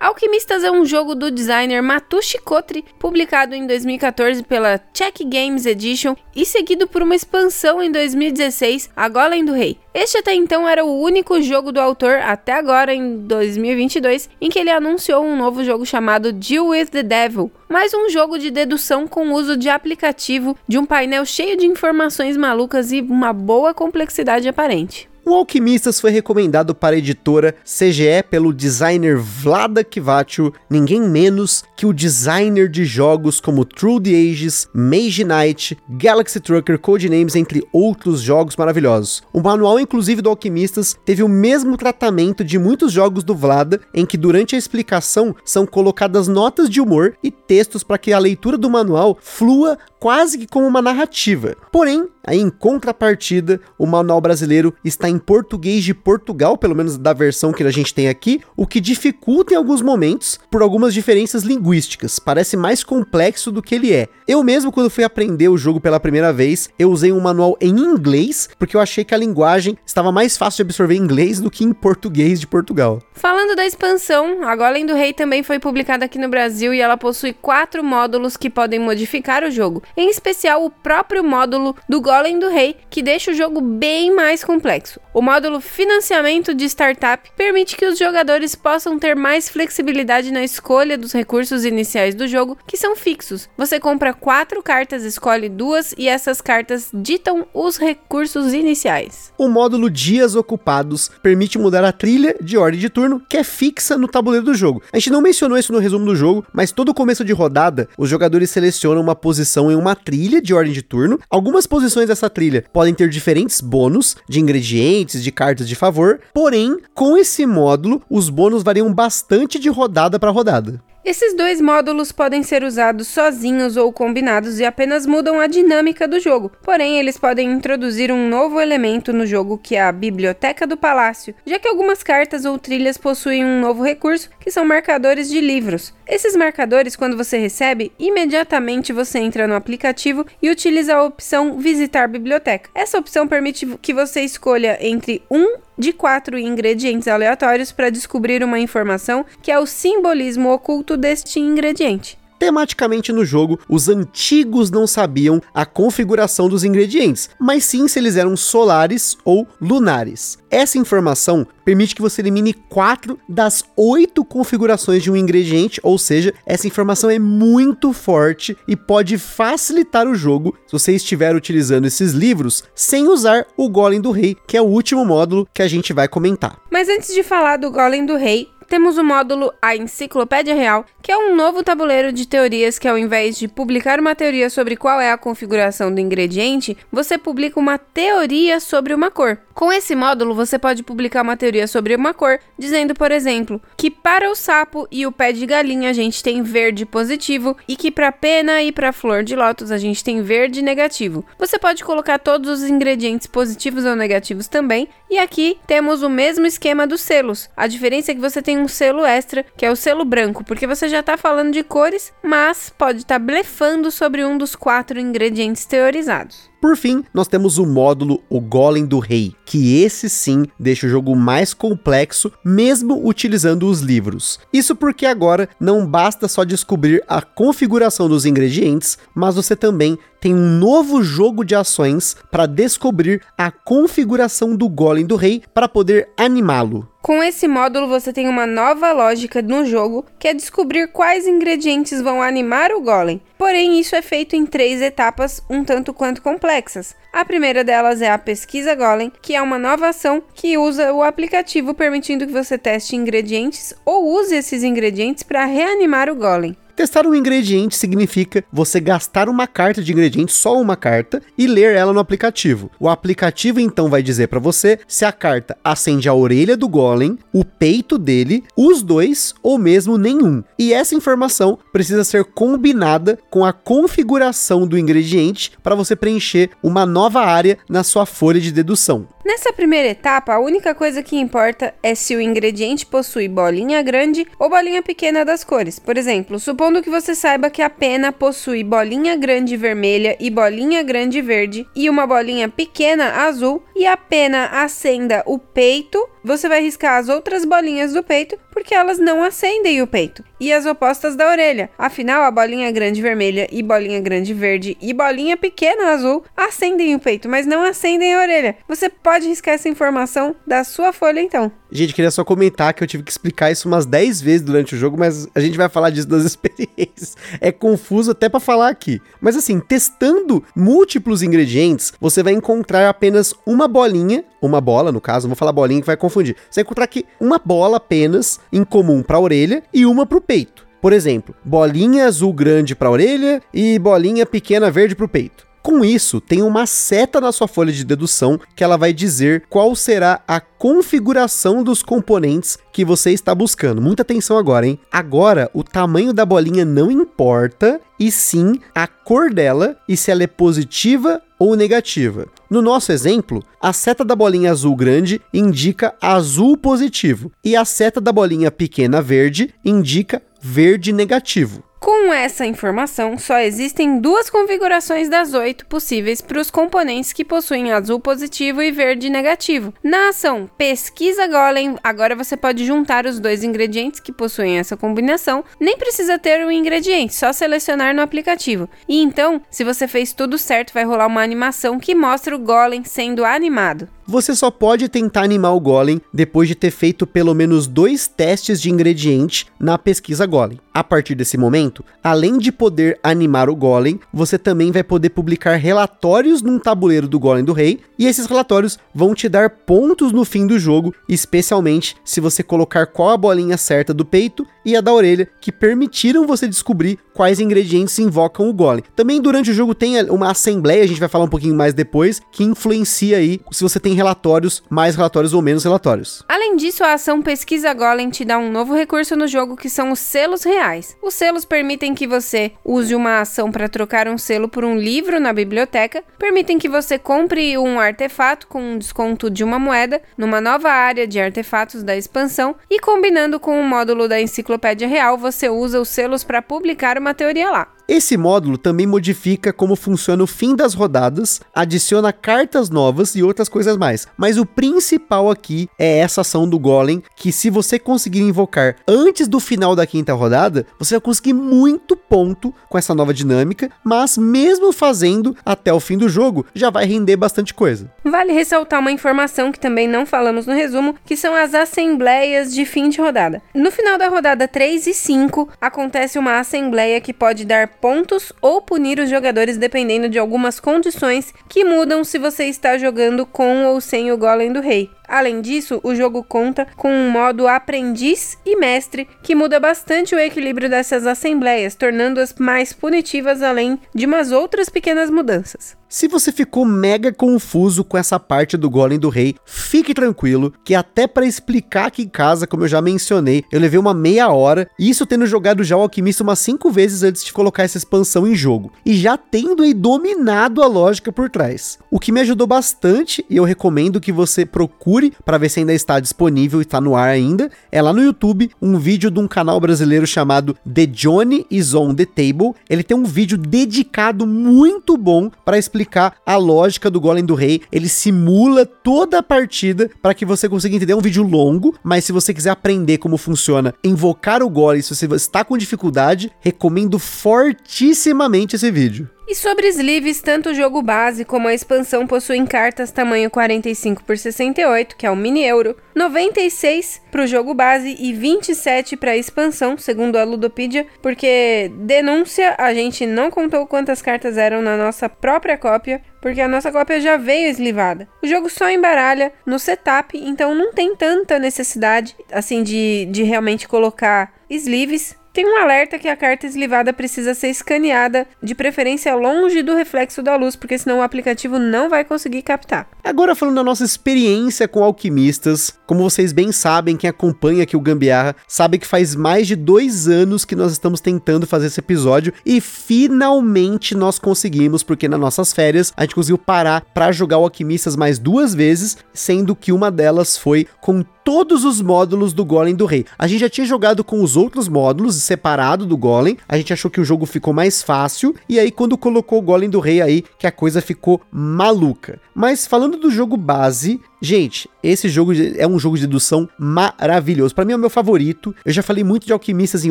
Alquimistas é um jogo do designer Matushi Kotri, publicado em 2014 pela Czech Games Edition e seguido por uma expansão em 2016, A Golem do Rei. Este até então era o único jogo do autor, até agora em 2022, em que ele anunciou um novo jogo chamado Deal with the Devil, mais um jogo de dedução com uso de aplicativo, de um painel cheio de informações malucas e uma boa complexidade aparente. O Alquimistas foi recomendado para a editora CGE pelo designer Vlada Kivacho, ninguém menos que o designer de jogos como True the Ages, Mage Knight, Galaxy Trucker, Codenames, entre outros jogos maravilhosos. O manual, inclusive, do Alquimistas teve o mesmo tratamento de muitos jogos do Vlada, em que durante a explicação são colocadas notas de humor e textos para que a leitura do manual flua quase que como uma narrativa. Porém, aí em contrapartida, o manual brasileiro está em português de Portugal, pelo menos da versão que a gente tem aqui, o que dificulta em alguns momentos por algumas diferenças linguísticas. Parece mais complexo do que ele é. Eu mesmo, quando fui aprender o jogo pela primeira vez, eu usei um manual em inglês, porque eu achei que a linguagem estava mais fácil de absorver em inglês do que em português de Portugal. Falando da expansão, a Golem do Rei também foi publicada aqui no Brasil e ela possui quatro módulos que podem modificar o jogo em especial o próprio módulo do Golem do Rei, que deixa o jogo bem mais complexo. O módulo Financiamento de Startup permite que os jogadores possam ter mais flexibilidade na escolha dos recursos iniciais do jogo, que são fixos. Você compra quatro cartas, escolhe duas e essas cartas ditam os recursos iniciais. O módulo Dias Ocupados permite mudar a trilha de ordem de turno, que é fixa no tabuleiro do jogo. A gente não mencionou isso no resumo do jogo, mas todo começo de rodada, os jogadores selecionam uma posição em uma trilha de ordem de turno. Algumas posições dessa trilha podem ter diferentes bônus de ingredientes, de cartas de favor, porém, com esse módulo, os bônus variam bastante de rodada para rodada. Esses dois módulos podem ser usados sozinhos ou combinados e apenas mudam a dinâmica do jogo. Porém, eles podem introduzir um novo elemento no jogo que é a Biblioteca do Palácio, já que algumas cartas ou trilhas possuem um novo recurso que são marcadores de livros. Esses marcadores, quando você recebe, imediatamente você entra no aplicativo e utiliza a opção Visitar Biblioteca. Essa opção permite que você escolha entre um de quatro ingredientes aleatórios para descobrir uma informação que é o simbolismo oculto deste ingrediente. Tematicamente no jogo, os antigos não sabiam a configuração dos ingredientes, mas sim se eles eram solares ou lunares. Essa informação permite que você elimine quatro das oito configurações de um ingrediente, ou seja, essa informação é muito forte e pode facilitar o jogo se você estiver utilizando esses livros sem usar o Golem do Rei, que é o último módulo que a gente vai comentar. Mas antes de falar do Golem do Rei, temos o módulo A Enciclopédia Real, que é um novo tabuleiro de teorias que, ao invés de publicar uma teoria sobre qual é a configuração do ingrediente, você publica uma teoria sobre uma cor. Com esse módulo, você pode publicar uma teoria sobre uma cor, dizendo, por exemplo, que para o sapo e o pé de galinha a gente tem verde positivo e que para pena e para flor de lótus a gente tem verde negativo. Você pode colocar todos os ingredientes positivos ou negativos também, e aqui temos o mesmo esquema dos selos. A diferença é que você tem um selo extra, que é o selo branco, porque você já está falando de cores, mas pode estar tá blefando sobre um dos quatro ingredientes teorizados. Por fim, nós temos o módulo O Golem do Rei, que esse sim deixa o jogo mais complexo, mesmo utilizando os livros. Isso porque agora não basta só descobrir a configuração dos ingredientes, mas você também tem um novo jogo de ações para descobrir a configuração do Golem do Rei para poder animá-lo. Com esse módulo, você tem uma nova lógica no jogo, que é descobrir quais ingredientes vão animar o golem. Porém, isso é feito em três etapas um tanto quanto complexas. A primeira delas é a pesquisa golem, que é uma nova ação que usa o aplicativo permitindo que você teste ingredientes ou use esses ingredientes para reanimar o golem. Testar um ingrediente significa você gastar uma carta de ingrediente, só uma carta, e ler ela no aplicativo. O aplicativo então vai dizer para você se a carta acende a orelha do golem, o peito dele, os dois ou mesmo nenhum. E essa informação precisa ser combinada com a configuração do ingrediente para você preencher uma nova área na sua folha de dedução. Nessa primeira etapa, a única coisa que importa é se o ingrediente possui bolinha grande ou bolinha pequena das cores. Por exemplo, supondo que você saiba que a pena possui bolinha grande vermelha e bolinha grande verde e uma bolinha pequena azul e a pena acenda o peito, você vai riscar as outras bolinhas do peito porque elas não acendem o peito. E as opostas da orelha. Afinal, a bolinha grande vermelha e bolinha grande verde e bolinha pequena azul acendem o peito, mas não acendem a orelha. Você pode riscar essa informação da sua folha então. Gente, queria só comentar que eu tive que explicar isso umas 10 vezes durante o jogo, mas a gente vai falar disso das experiências. É confuso até para falar aqui. Mas assim, testando múltiplos ingredientes, você vai encontrar apenas uma bolinha, uma bola no caso, não vou falar bolinha que vai confundir. Você vai encontrar aqui uma bola apenas em comum para a orelha e uma para o peito. Por exemplo, bolinha azul grande para a orelha e bolinha pequena verde para o peito. Com isso, tem uma seta na sua folha de dedução que ela vai dizer qual será a configuração dos componentes que você está buscando. Muita atenção agora, hein? Agora, o tamanho da bolinha não importa, e sim a cor dela e se ela é positiva ou negativa. No nosso exemplo, a seta da bolinha azul grande indica azul positivo e a seta da bolinha pequena verde indica verde negativo. Com essa informação, só existem duas configurações das oito possíveis para os componentes que possuem azul positivo e verde negativo. Na ação Pesquisa Golem, agora você pode juntar os dois ingredientes que possuem essa combinação. Nem precisa ter o ingrediente, só selecionar no aplicativo. E então, se você fez tudo certo, vai rolar uma animação que mostra o Golem sendo animado você só pode tentar animar o Golem depois de ter feito pelo menos dois testes de ingrediente na pesquisa Golem. A partir desse momento, além de poder animar o Golem, você também vai poder publicar relatórios num tabuleiro do Golem do Rei, e esses relatórios vão te dar pontos no fim do jogo, especialmente se você colocar qual a bolinha certa do peito e a da orelha, que permitiram você descobrir quais ingredientes invocam o Golem. Também durante o jogo tem uma assembleia, a gente vai falar um pouquinho mais depois, que influencia aí se você tem relatórios, mais relatórios ou menos relatórios. Além disso, a ação Pesquisa Golem te dá um novo recurso no jogo que são os selos reais. Os selos permitem que você use uma ação para trocar um selo por um livro na biblioteca, permitem que você compre um artefato com um desconto de uma moeda numa nova área de artefatos da expansão e combinando com o módulo da enciclopédia real, você usa os selos para publicar uma teoria lá. Esse módulo também modifica como funciona o fim das rodadas, adiciona cartas novas e outras coisas mais. Mas o principal aqui é essa ação do Golem, que se você conseguir invocar antes do final da quinta rodada, você vai conseguir muito ponto com essa nova dinâmica, mas mesmo fazendo até o fim do jogo, já vai render bastante coisa. Vale ressaltar uma informação que também não falamos no resumo, que são as assembleias de fim de rodada. No final da rodada 3 e 5, acontece uma assembleia que pode dar pontos ou punir os jogadores dependendo de algumas condições que mudam se você está jogando com ou sem o Golem do Rei. Além disso, o jogo conta com um modo aprendiz e mestre que muda bastante o equilíbrio dessas assembleias, tornando-as mais punitivas além de umas outras pequenas mudanças. Se você ficou mega confuso com essa parte do Golem do Rei, fique tranquilo, que até para explicar aqui em casa, como eu já mencionei, eu levei uma meia hora, isso tendo jogado já o Alquimista umas 5 vezes antes de colocar essa expansão em jogo, e já tendo aí dominado a lógica por trás. O que me ajudou bastante, e eu recomendo que você procure para ver se ainda está disponível e está no ar ainda, é lá no YouTube um vídeo de um canal brasileiro chamado The Johnny is on the Table. Ele tem um vídeo dedicado muito bom para explicar explicar a lógica do Golem do Rei. Ele simula toda a partida para que você consiga entender. É um vídeo longo, mas se você quiser aprender como funciona invocar o Golem, se você está com dificuldade, recomendo fortissimamente esse vídeo. E sobre sleeves, tanto o jogo base como a expansão possuem cartas tamanho 45 por 68, que é o mini euro, 96 para o jogo base e 27 para a expansão, segundo a Ludopedia, porque denúncia, a gente não contou quantas cartas eram na nossa própria cópia, porque a nossa cópia já veio eslivada. O jogo só embaralha no setup, então não tem tanta necessidade assim de, de realmente colocar sleeves tem um alerta que a carta eslivada precisa ser escaneada, de preferência longe do reflexo da luz, porque senão o aplicativo não vai conseguir captar. Agora falando da nossa experiência com alquimistas, como vocês bem sabem, quem acompanha aqui o Gambiarra, sabe que faz mais de dois anos que nós estamos tentando fazer esse episódio e finalmente nós conseguimos, porque nas nossas férias a gente conseguiu parar para jogar o Alquimistas mais duas vezes, sendo que uma delas foi com todos os módulos do Golem do Rei. A gente já tinha jogado com os outros módulos separado do Golem, a gente achou que o jogo ficou mais fácil, e aí quando colocou o Golem do Rei aí, que a coisa ficou maluca. Mas falando do jogo base, Gente, esse jogo é um jogo de dedução maravilhoso. Para mim é o meu favorito. Eu já falei muito de alquimistas em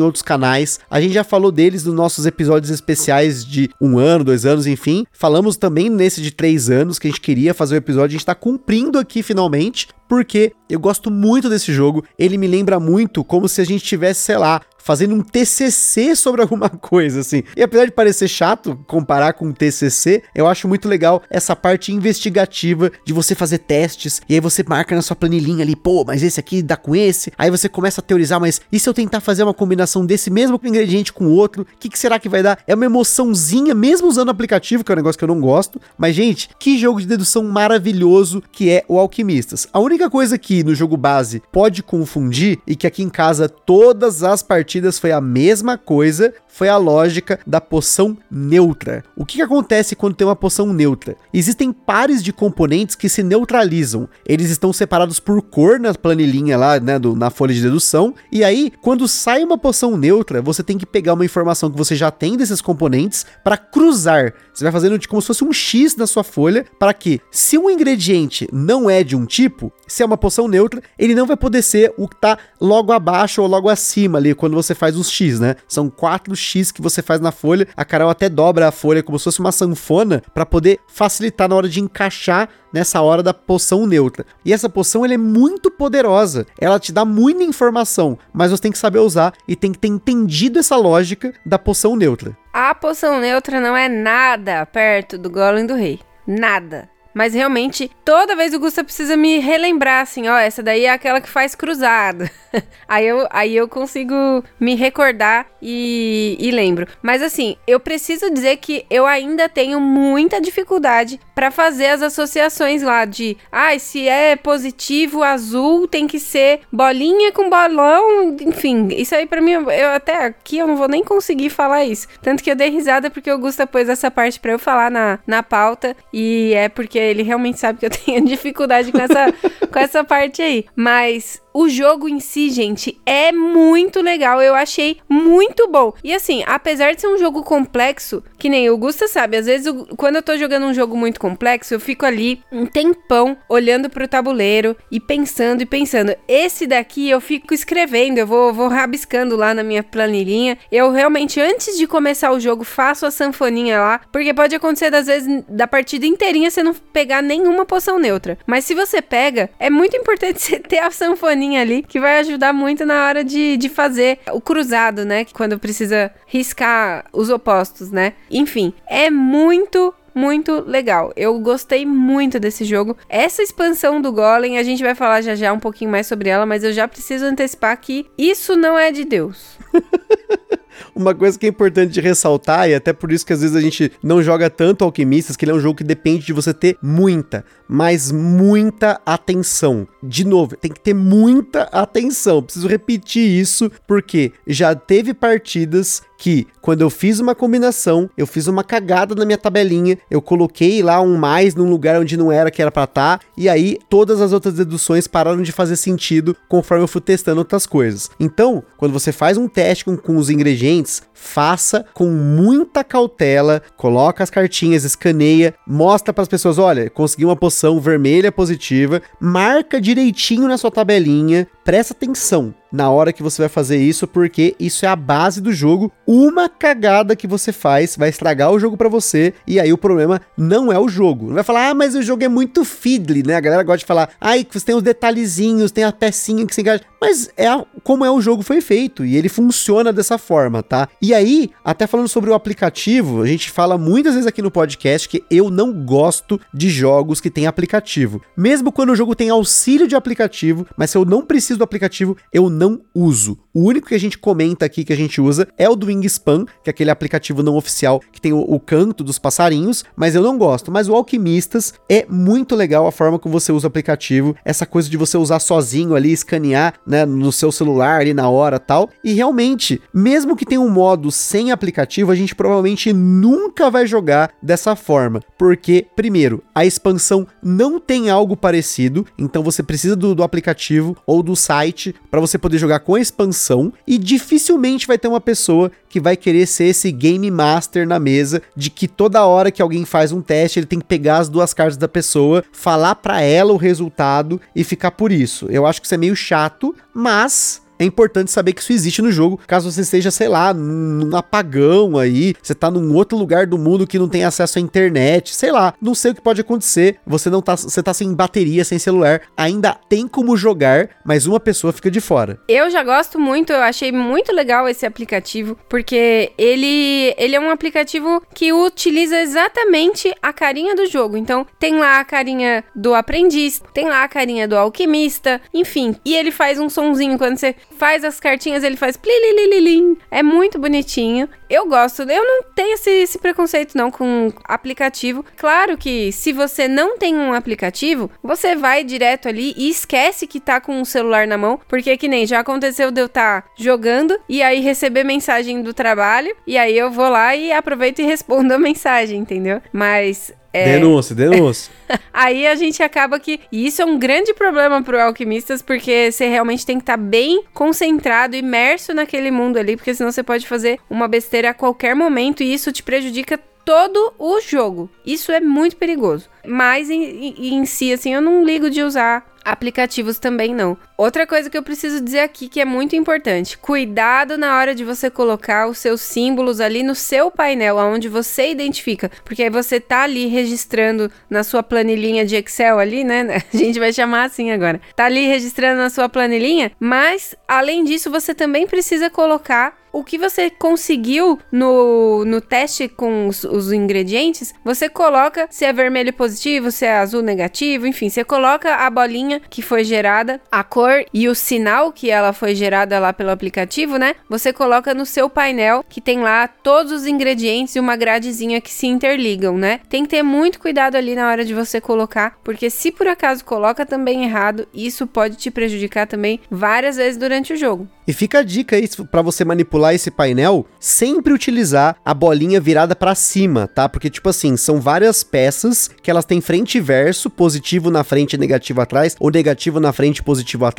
outros canais. A gente já falou deles nos nossos episódios especiais de um ano, dois anos, enfim. Falamos também nesse de três anos que a gente queria fazer o episódio. A gente tá cumprindo aqui finalmente, porque eu gosto muito desse jogo. Ele me lembra muito como se a gente tivesse, sei lá, fazendo um TCC sobre alguma coisa, assim. E apesar de parecer chato comparar com um TCC, eu acho muito legal essa parte investigativa de você fazer testes e aí você marca na sua planilhinha ali, pô, mas esse aqui dá com esse. Aí você começa a teorizar, mas e se eu tentar fazer uma combinação desse mesmo ingrediente com outro? O que, que será que vai dar? É uma emoçãozinha, mesmo usando o aplicativo, que é um negócio que eu não gosto. Mas, gente, que jogo de dedução maravilhoso que é o Alquimistas. A única coisa que no jogo base pode confundir e que aqui em casa todas as partidas partidas foi a mesma coisa, foi a lógica da poção neutra. O que, que acontece quando tem uma poção neutra? Existem pares de componentes que se neutralizam. Eles estão separados por cor na planilhinha lá, né, do, na folha de dedução. E aí, quando sai uma poção neutra, você tem que pegar uma informação que você já tem desses componentes para cruzar. Você vai fazendo como se fosse um X na sua folha, para que, se um ingrediente não é de um tipo, se é uma poção neutra, ele não vai poder ser o que tá logo abaixo ou logo acima ali, quando você faz os X, né? São quatro X que você faz na folha. A Carol até dobra a folha como se fosse uma sanfona para poder facilitar na hora de encaixar nessa hora da poção neutra. E essa poção ela é muito poderosa. Ela te dá muita informação, mas você tem que saber usar e tem que ter entendido essa lógica da poção neutra. A poção neutra não é nada perto do Golem do Rei. Nada. Mas realmente, toda vez o Gusta precisa me relembrar assim, ó, essa daí é aquela que faz cruzado. aí, eu, aí eu consigo me recordar e, e lembro. Mas assim, eu preciso dizer que eu ainda tenho muita dificuldade para fazer as associações lá de, ah, se é positivo azul, tem que ser bolinha com bolão, enfim, isso aí para mim, eu até aqui eu não vou nem conseguir falar isso. Tanto que eu dei risada porque o Gusta pôs essa parte para eu falar na, na pauta e é porque ele realmente sabe que eu tenho dificuldade com essa, com essa parte aí. Mas o jogo em si, gente, é muito legal. Eu achei muito bom. E assim, apesar de ser um jogo complexo, que nem o Gusta sabe, às vezes eu, quando eu tô jogando um jogo muito complexo, eu fico ali um tempão olhando pro tabuleiro e pensando e pensando. Esse daqui eu fico escrevendo, eu vou, vou rabiscando lá na minha planilhinha. Eu realmente, antes de começar o jogo, faço a sanfoninha lá, porque pode acontecer, às vezes, da partida inteirinha você não pegar nenhuma poção neutra. Mas se você pega, é muito importante você ter a sanfoninha ali que vai ajudar muito na hora de, de fazer o cruzado, né? Quando precisa riscar os opostos, né? Enfim, é muito muito legal. Eu gostei muito desse jogo. Essa expansão do Golem, a gente vai falar já já um pouquinho mais sobre ela, mas eu já preciso antecipar que isso não é de Deus. Uma coisa que é importante de ressaltar, e até por isso que às vezes a gente não joga tanto Alquimistas, que ele é um jogo que depende de você ter muita, mas muita atenção. De novo, tem que ter muita atenção. Preciso repetir isso, porque já teve partidas que quando eu fiz uma combinação, eu fiz uma cagada na minha tabelinha, eu coloquei lá um mais num lugar onde não era que era para estar, tá, e aí todas as outras deduções pararam de fazer sentido conforme eu fui testando outras coisas. Então, quando você faz um teste com, com os ingredientes, faça com muita cautela, coloca as cartinhas, escaneia, mostra para as pessoas, olha, consegui uma poção vermelha positiva, marca direitinho na sua tabelinha, presta atenção na hora que você vai fazer isso, porque isso é a base do jogo. Uma cagada que você faz vai estragar o jogo para você, e aí o problema não é o jogo. Não vai falar, ah, mas o jogo é muito fiddly, né? A galera gosta de falar, ai, você tem os detalhezinhos, tem a pecinha que se encaixa. Mas é a, como é o jogo foi feito, e ele funciona dessa forma, tá? E aí, até falando sobre o aplicativo, a gente fala muitas vezes aqui no podcast que eu não gosto de jogos que tem aplicativo. Mesmo quando o jogo tem auxílio de aplicativo, mas se eu não preciso do aplicativo, eu não uso. O único que a gente comenta aqui que a gente usa é o do Wingspan, que é aquele aplicativo não oficial que tem o, o canto dos passarinhos, mas eu não gosto. Mas o Alquimistas é muito legal a forma como você usa o aplicativo, essa coisa de você usar sozinho ali, escanear, né, no seu celular ali na hora tal. E realmente, mesmo que tenha um modo sem aplicativo, a gente provavelmente nunca vai jogar dessa forma, porque primeiro, a expansão não tem algo parecido, então você precisa do, do aplicativo ou do site para você poder jogar com a expansão e dificilmente vai ter uma pessoa que vai querer ser esse game master na mesa de que toda hora que alguém faz um teste, ele tem que pegar as duas cartas da pessoa, falar para ela o resultado e ficar por isso. Eu acho que isso é meio chato, mas é importante saber que isso existe no jogo, caso você esteja, sei lá, num apagão aí, você tá num outro lugar do mundo que não tem acesso à internet, sei lá, não sei o que pode acontecer, você não tá, você tá sem bateria, sem celular, ainda tem como jogar, mas uma pessoa fica de fora. Eu já gosto muito, eu achei muito legal esse aplicativo, porque ele, ele é um aplicativo que utiliza exatamente a carinha do jogo. Então, tem lá a carinha do aprendiz, tem lá a carinha do alquimista, enfim, e ele faz um sonzinho quando você faz as cartinhas, ele faz plililililim. É muito bonitinho. Eu gosto, eu não tenho esse, esse, preconceito não com aplicativo. Claro que se você não tem um aplicativo, você vai direto ali e esquece que tá com o celular na mão, porque que nem já aconteceu de eu estar tá jogando e aí receber mensagem do trabalho, e aí eu vou lá e aproveito e respondo a mensagem, entendeu? Mas é... Denúncia, denúncia. Aí a gente acaba que. E isso é um grande problema pro alquimistas, porque você realmente tem que estar tá bem concentrado, imerso naquele mundo ali, porque senão você pode fazer uma besteira a qualquer momento e isso te prejudica todo o jogo. Isso é muito perigoso. Mas em, em, em si, assim, eu não ligo de usar aplicativos também não. Outra coisa que eu preciso dizer aqui que é muito importante: cuidado na hora de você colocar os seus símbolos ali no seu painel, aonde você identifica, porque aí você tá ali registrando na sua planilhinha de Excel ali, né? A gente vai chamar assim agora. Tá ali registrando na sua planilhinha, mas além disso você também precisa colocar o que você conseguiu no, no teste com os, os, ingredientes, você coloca se é vermelho positivo, se é azul negativo, enfim, você coloca a bolinha que foi gerada, a cor e o sinal que ela foi gerada lá pelo aplicativo, né? Você coloca no seu painel que tem lá todos os ingredientes e uma gradezinha que se interligam, né? Tem que ter muito cuidado ali na hora de você colocar, porque se por acaso coloca também errado, isso pode te prejudicar também várias vezes durante o jogo. E fica a dica aí para você manipular esse painel, sempre utilizar a bolinha virada para cima, tá? Porque tipo assim, são várias peças que elas têm frente e verso, positivo na frente e negativo atrás, ou negativo na frente e positivo atrás,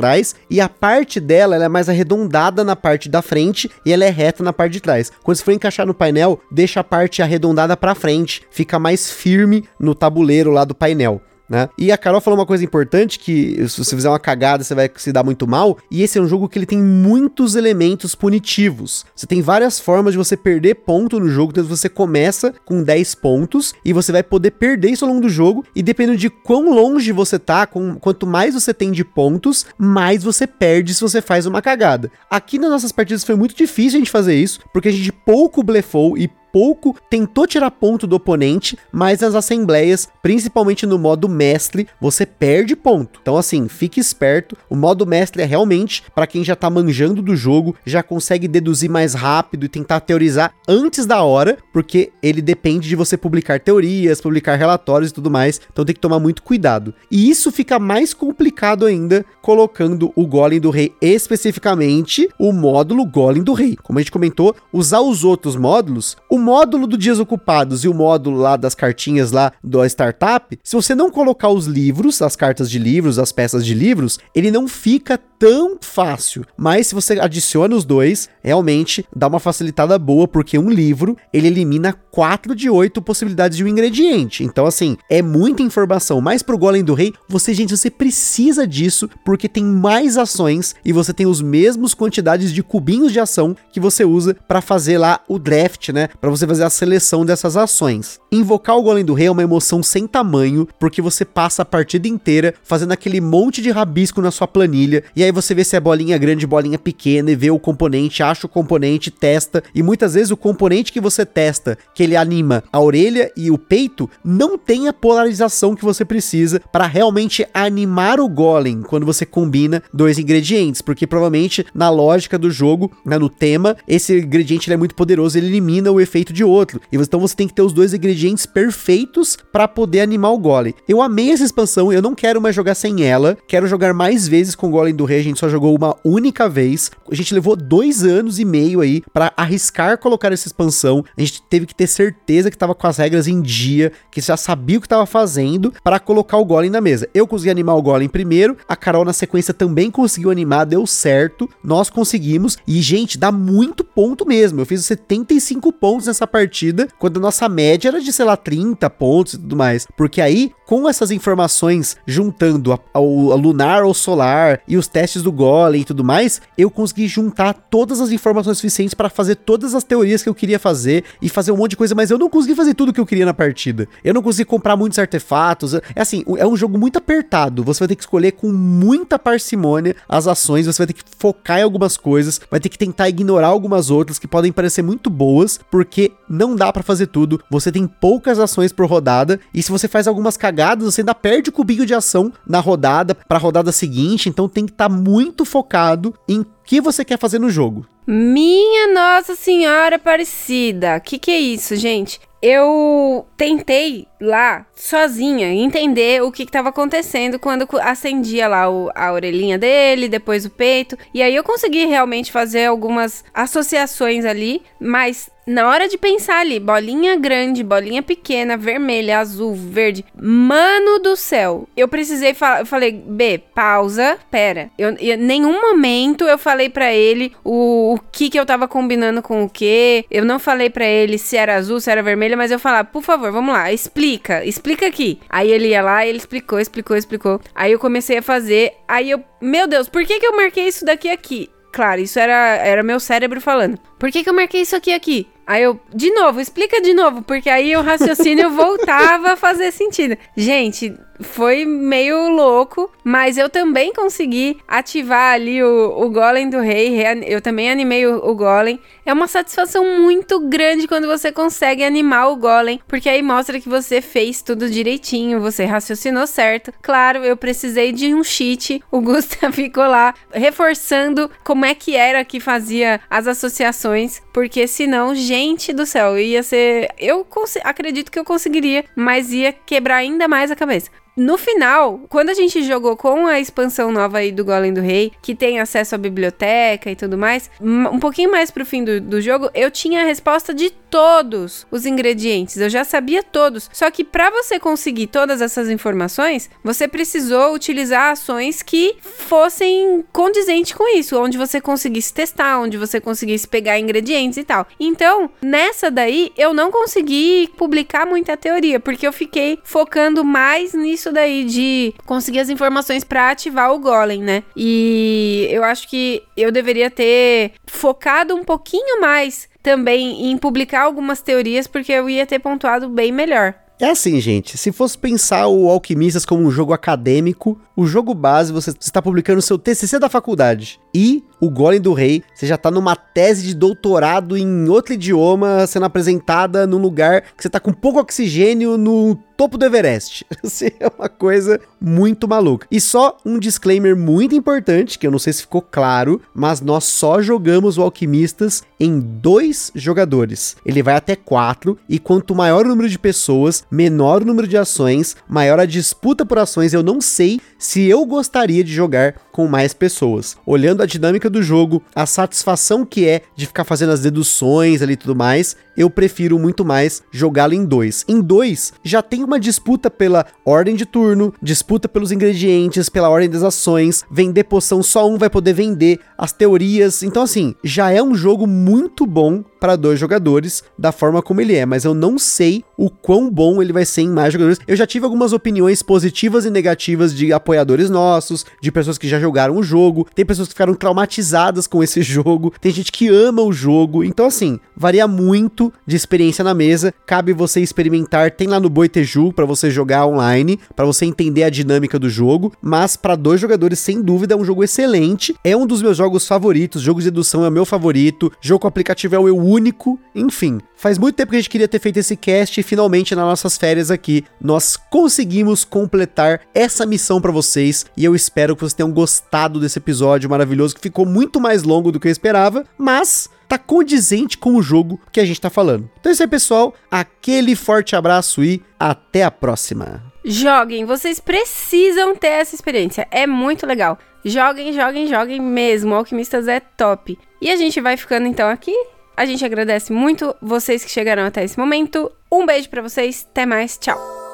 e a parte dela é mais arredondada na parte da frente e ela é reta na parte de trás. Quando você for encaixar no painel, deixa a parte arredondada para frente, fica mais firme no tabuleiro lá do painel né? E a Carol falou uma coisa importante que se você fizer uma cagada você vai se dar muito mal, e esse é um jogo que ele tem muitos elementos punitivos. Você tem várias formas de você perder ponto no jogo, então você começa com 10 pontos e você vai poder perder isso ao longo do jogo, e dependendo de quão longe você tá, com, quanto mais você tem de pontos, mais você perde se você faz uma cagada. Aqui nas nossas partidas foi muito difícil a gente fazer isso, porque a gente pouco blefou e pouco tentou tirar ponto do oponente, mas nas assembleias, principalmente no modo mestre, você perde ponto. Então assim, fique esperto. O modo mestre é realmente para quem já tá manjando do jogo, já consegue deduzir mais rápido e tentar teorizar antes da hora, porque ele depende de você publicar teorias, publicar relatórios e tudo mais. Então tem que tomar muito cuidado. E isso fica mais complicado ainda colocando o Golem do Rei especificamente o módulo Golem do Rei. Como a gente comentou, usar os outros módulos, o módulo do Dias Ocupados e o módulo lá das cartinhas lá da startup, se você não colocar os livros, as cartas de livros, as peças de livros, ele não fica tão fácil. Mas se você adiciona os dois, realmente dá uma facilitada boa, porque um livro ele elimina 4 de 8 possibilidades de um ingrediente. Então, assim, é muita informação. Mas pro Golem do Rei, você, gente, você precisa disso, porque tem mais ações e você tem os mesmos quantidades de cubinhos de ação que você usa para fazer lá o draft, né? Para você fazer a seleção dessas ações. Invocar o Golem do Rei é uma emoção sem tamanho, porque você passa a partida inteira fazendo aquele monte de rabisco na sua planilha, e aí você vê se é bolinha grande, bolinha pequena, e vê o componente, acha o componente, testa, e muitas vezes o componente que você testa, que ele anima a orelha e o peito, não tem a polarização que você precisa para realmente animar o golem quando você combina dois ingredientes, porque provavelmente na lógica do jogo, né, no tema, esse ingrediente é muito poderoso, ele elimina o efeito de outro. E então você tem que ter os dois ingredientes perfeitos para poder animar o golem. Eu amei essa expansão, eu não quero mais jogar sem ela, quero jogar mais vezes com o golem do rei, a gente só jogou uma única vez. A gente levou dois anos e meio aí para arriscar colocar essa expansão. A gente teve que ter certeza que tava com as regras em dia, que já sabia o que tava fazendo para colocar o golem na mesa. Eu consegui animar o golem primeiro, a Carol na sequência também conseguiu animar, deu certo. Nós conseguimos e gente, dá muito ponto mesmo. Eu fiz 75 pontos nessa partida, quando a nossa média era de, sei lá, 30 pontos e tudo mais. Porque aí, com essas informações, juntando a, a, lunar ou solar e os testes do golem e tudo mais, eu consegui juntar todas as informações suficientes para fazer todas as teorias que eu queria fazer e fazer um monte de coisa, mas eu não consegui fazer tudo que eu queria na partida. Eu não consegui comprar muitos artefatos. É assim, é um jogo muito apertado. Você vai ter que escolher com muita parcimônia as ações, você vai ter que focar em algumas coisas, vai ter que tentar ignorar algumas outras que podem parecer muito boas, porque não dá para fazer tudo. Você tem poucas ações por rodada e se você faz algumas cagadas, você ainda perde o cubinho de ação na rodada para a rodada seguinte, então tem que estar tá muito focado em que você quer fazer no jogo. Minha Nossa Senhora Aparecida. Que que é isso, gente? Eu tentei lá, sozinha, entender o que estava acontecendo quando acendia lá o, a orelhinha dele, depois o peito. E aí eu consegui realmente fazer algumas associações ali, mas na hora de pensar ali, bolinha grande, bolinha pequena, vermelha, azul, verde, mano do céu, eu precisei falar, eu falei, B, pausa, pera. Eu, em nenhum momento eu falei para ele o, o que que eu tava combinando com o que. Eu não falei para ele se era azul, se era vermelha, mas eu falava, por favor, vamos lá, explica, explica aqui. Aí ele ia lá, ele explicou, explicou, explicou. Aí eu comecei a fazer, aí eu, meu Deus, por que que eu marquei isso daqui aqui? Claro, isso era, era meu cérebro falando. Por que, que eu marquei isso aqui aqui? Aí eu, de novo, explica de novo, porque aí o raciocínio voltava a fazer sentido. Gente, foi meio louco, mas eu também consegui ativar ali o, o Golem do Rei. Eu também animei o, o, Golem. É uma satisfação muito grande quando você consegue animar o Golem, porque aí mostra que você fez tudo direitinho, você raciocinou certo. Claro, eu precisei de um cheat. O Gustav ficou lá reforçando como é que era que fazia as associações, porque senão, gente do céu, ia ser. Eu acredito que eu conseguiria, mas ia quebrar ainda mais a cabeça. No final, quando a gente jogou com a expansão nova aí do Golem do Rei, que tem acesso à biblioteca e tudo mais, um pouquinho mais pro fim do, do jogo, eu tinha a resposta de todos os ingredientes. Eu já sabia todos. Só que para você conseguir todas essas informações, você precisou utilizar ações que fossem condizentes com isso, onde você conseguisse testar, onde você conseguisse pegar ingredientes e tal. Então, nessa daí, eu não consegui publicar muita teoria, porque eu fiquei focando mais nisso isso daí de conseguir as informações para ativar o golem, né? E eu acho que eu deveria ter focado um pouquinho mais também em publicar algumas teorias, porque eu ia ter pontuado bem melhor. É assim, gente. Se fosse pensar o Alquimistas como um jogo acadêmico, o jogo base você está publicando seu TCC da faculdade. E o Golem do Rei, você já tá numa tese de doutorado em outro idioma sendo apresentada num lugar que você tá com pouco oxigênio no topo do Everest. É uma coisa muito maluca. E só um disclaimer muito importante, que eu não sei se ficou claro, mas nós só jogamos o Alquimistas em dois jogadores. Ele vai até quatro, e quanto maior o número de pessoas, menor o número de ações, maior a disputa por ações. Eu não sei se eu gostaria de jogar com mais pessoas. Olhando a dinâmica do jogo, a satisfação que é de ficar fazendo as deduções ali e tudo mais, eu prefiro muito mais jogá-lo em dois. Em dois, já tem uma disputa pela ordem de turno, disputa pelos ingredientes, pela ordem das ações, vender poção só um vai poder vender, as teorias. Então, assim, já é um jogo muito bom para dois jogadores, da forma como ele é, mas eu não sei o quão bom ele vai ser em mais jogadores. Eu já tive algumas opiniões positivas e negativas de apoiadores nossos, de pessoas que já jogaram o jogo, tem pessoas que ficaram traumatizadas com esse jogo, tem gente que ama o jogo, então assim, varia muito de experiência na mesa, cabe você experimentar, tem lá no Boiteju para você jogar online, para você entender a dinâmica do jogo, mas para dois jogadores sem dúvida é um jogo excelente, é um dos meus jogos favoritos, jogo de dedução é o meu favorito, jogo aplicativo é o meu único, enfim. Faz muito tempo que a gente queria ter feito esse cast e finalmente nas nossas férias aqui nós conseguimos completar essa missão para vocês e eu espero que vocês tenham gostado desse episódio maravilhoso que ficou muito mais longo do que eu esperava, mas tá condizente com o jogo que a gente tá falando. Então é isso aí, pessoal. Aquele forte abraço e até a próxima. Joguem, vocês precisam ter essa experiência. É muito legal. Joguem, joguem, joguem mesmo. Alquimistas é top. E a gente vai ficando então aqui. A gente agradece muito vocês que chegaram até esse momento. Um beijo para vocês, até mais, tchau.